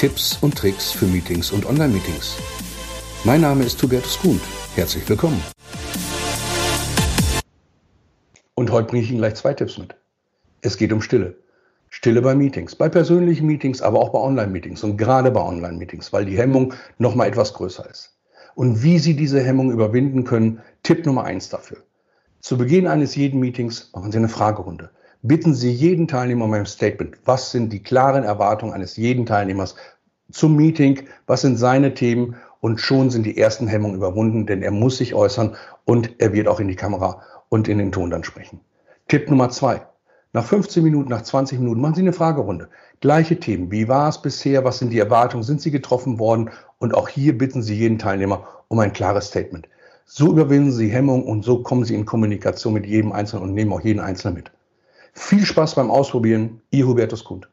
Tipps und Tricks für Meetings und Online-Meetings. Mein Name ist Hubertus Kuhn. Herzlich willkommen. Und heute bringe ich Ihnen gleich zwei Tipps mit. Es geht um Stille. Stille bei Meetings, bei persönlichen Meetings, aber auch bei Online-Meetings und gerade bei Online-Meetings, weil die Hemmung noch mal etwas größer ist. Und wie Sie diese Hemmung überwinden können, Tipp Nummer eins dafür. Zu Beginn eines jeden Meetings machen Sie eine Fragerunde. Bitten Sie jeden Teilnehmer um ein Statement. Was sind die klaren Erwartungen eines jeden Teilnehmers zum Meeting? Was sind seine Themen? Und schon sind die ersten Hemmungen überwunden, denn er muss sich äußern und er wird auch in die Kamera und in den Ton dann sprechen. Tipp Nummer zwei. Nach 15 Minuten, nach 20 Minuten machen Sie eine Fragerunde. Gleiche Themen. Wie war es bisher? Was sind die Erwartungen? Sind Sie getroffen worden? Und auch hier bitten Sie jeden Teilnehmer um ein klares Statement. So überwinden Sie Hemmung und so kommen Sie in Kommunikation mit jedem Einzelnen und nehmen auch jeden Einzelnen mit. Viel Spaß beim Ausprobieren. Ihr Hubertus Kund.